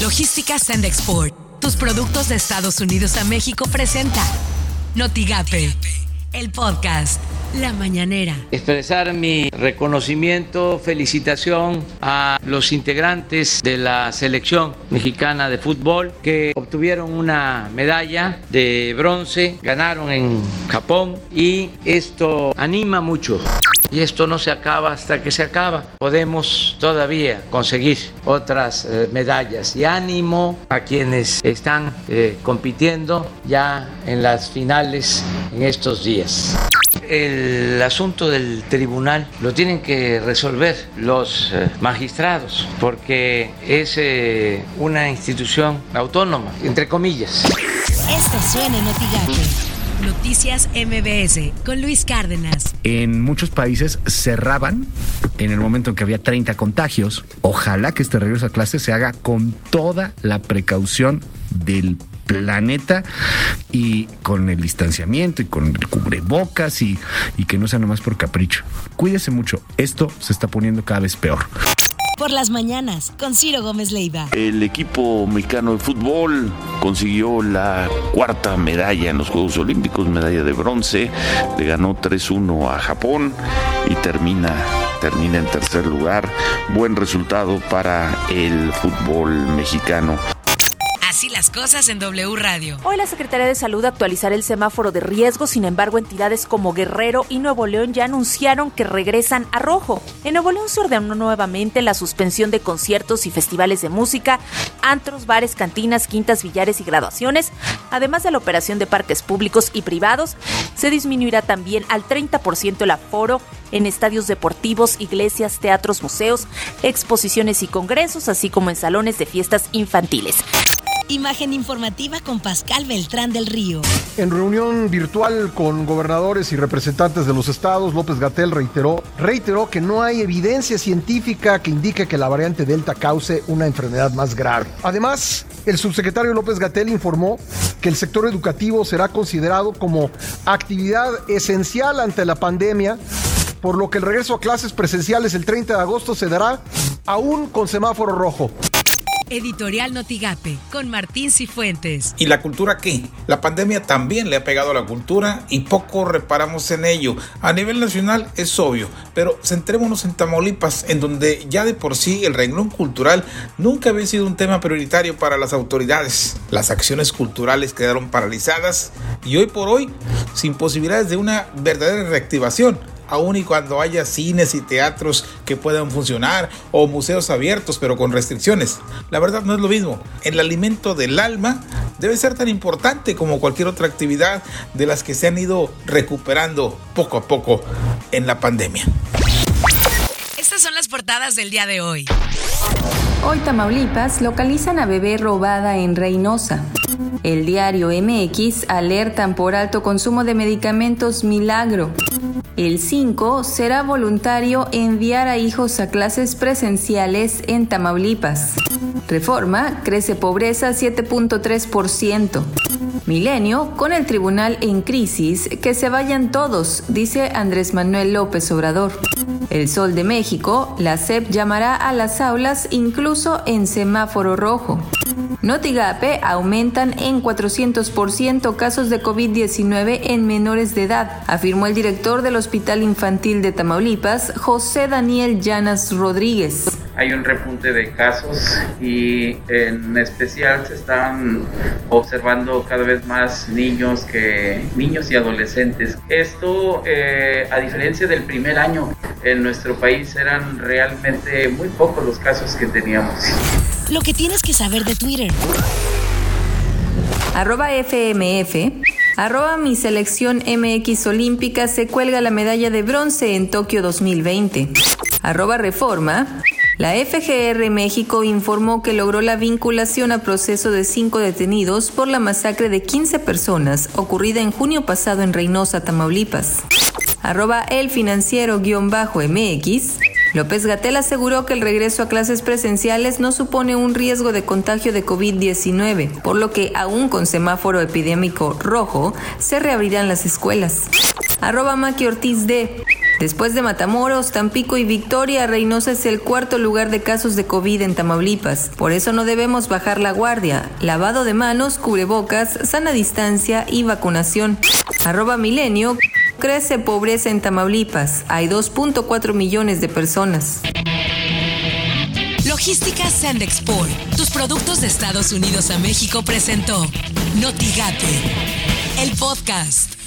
Logística Send Export. Tus productos de Estados Unidos a México presenta Notigape, el podcast La Mañanera. Expresar mi reconocimiento, felicitación a los integrantes de la selección mexicana de fútbol que obtuvieron una medalla de bronce, ganaron en Japón y esto anima mucho y esto no se acaba hasta que se acaba. Podemos todavía conseguir otras eh, medallas y ánimo a quienes están eh, compitiendo ya en las finales en estos días. El asunto del tribunal lo tienen que resolver los eh, magistrados porque es una institución autónoma, entre comillas. Noticias MBS con Luis Cárdenas. En muchos países cerraban en el momento en que había 30 contagios. Ojalá que este regreso a clase se haga con toda la precaución del planeta y con el distanciamiento y con el cubrebocas y, y que no sea nomás por capricho. Cuídese mucho, esto se está poniendo cada vez peor por las mañanas con Ciro Gómez Leiva. El equipo mexicano de fútbol consiguió la cuarta medalla en los Juegos Olímpicos, medalla de bronce. Le ganó 3-1 a Japón y termina termina en tercer lugar. Buen resultado para el fútbol mexicano. Así las cosas en W Radio. Hoy la Secretaría de Salud actualizará el semáforo de riesgo, sin embargo entidades como Guerrero y Nuevo León ya anunciaron que regresan a rojo. En Nuevo León se ordenó nuevamente la suspensión de conciertos y festivales de música, antros, bares, cantinas, quintas, billares y graduaciones, además de la operación de parques públicos y privados. Se disminuirá también al 30% el aforo en estadios deportivos, iglesias, teatros, museos, exposiciones y congresos, así como en salones de fiestas infantiles. Imagen informativa con Pascal Beltrán del Río. En reunión virtual con gobernadores y representantes de los estados, López Gatel reiteró, reiteró que no hay evidencia científica que indique que la variante Delta cause una enfermedad más grave. Además, el subsecretario López Gatel informó que el sector educativo será considerado como actividad esencial ante la pandemia por lo que el regreso a clases presenciales el 30 de agosto se dará aún con semáforo rojo. Editorial Notigape, con Martín Cifuentes. ¿Y la cultura qué? La pandemia también le ha pegado a la cultura y poco reparamos en ello. A nivel nacional es obvio, pero centrémonos en Tamaulipas, en donde ya de por sí el renglón cultural nunca había sido un tema prioritario para las autoridades. Las acciones culturales quedaron paralizadas y hoy por hoy sin posibilidades de una verdadera reactivación aun y cuando haya cines y teatros que puedan funcionar o museos abiertos pero con restricciones. La verdad no es lo mismo. El alimento del alma debe ser tan importante como cualquier otra actividad de las que se han ido recuperando poco a poco en la pandemia. Estas son las portadas del día de hoy. Hoy Tamaulipas localizan a bebé robada en Reynosa. El diario MX alertan por alto consumo de medicamentos Milagro. El 5 será voluntario enviar a hijos a clases presenciales en Tamaulipas. Reforma crece pobreza 7.3%. Milenio con el tribunal en crisis, que se vayan todos, dice Andrés Manuel López Obrador. El Sol de México, la SEP llamará a las aulas incluso en semáforo rojo. Notigape aumentan en 400% casos de COVID-19 en menores de edad, afirmó el director del Hospital Infantil de Tamaulipas, José Daniel Llanas Rodríguez hay un repunte de casos y en especial se están observando cada vez más niños que niños y adolescentes. Esto, eh, a diferencia del primer año, en nuestro país eran realmente muy pocos los casos que teníamos. Lo que tienes que saber de Twitter. Arroba FMF. Arroba mi selección MX olímpica se cuelga la medalla de bronce en Tokio 2020. Arroba reforma. La FGR México informó que logró la vinculación a proceso de cinco detenidos por la masacre de 15 personas ocurrida en junio pasado en Reynosa, Tamaulipas. Arroba el financiero-mx. López Gatel aseguró que el regreso a clases presenciales no supone un riesgo de contagio de COVID-19, por lo que aún con semáforo epidémico rojo, se reabrirán las escuelas. Arroba Maki Ortiz D. Después de Matamoros, Tampico y Victoria, Reynosa es el cuarto lugar de casos de COVID en Tamaulipas. Por eso no debemos bajar la guardia. Lavado de manos, cubrebocas, sana distancia y vacunación. Arroba Milenio. Crece pobreza en Tamaulipas. Hay 2.4 millones de personas. Logística Sand Export. Tus productos de Estados Unidos a México presentó Notigate, el podcast.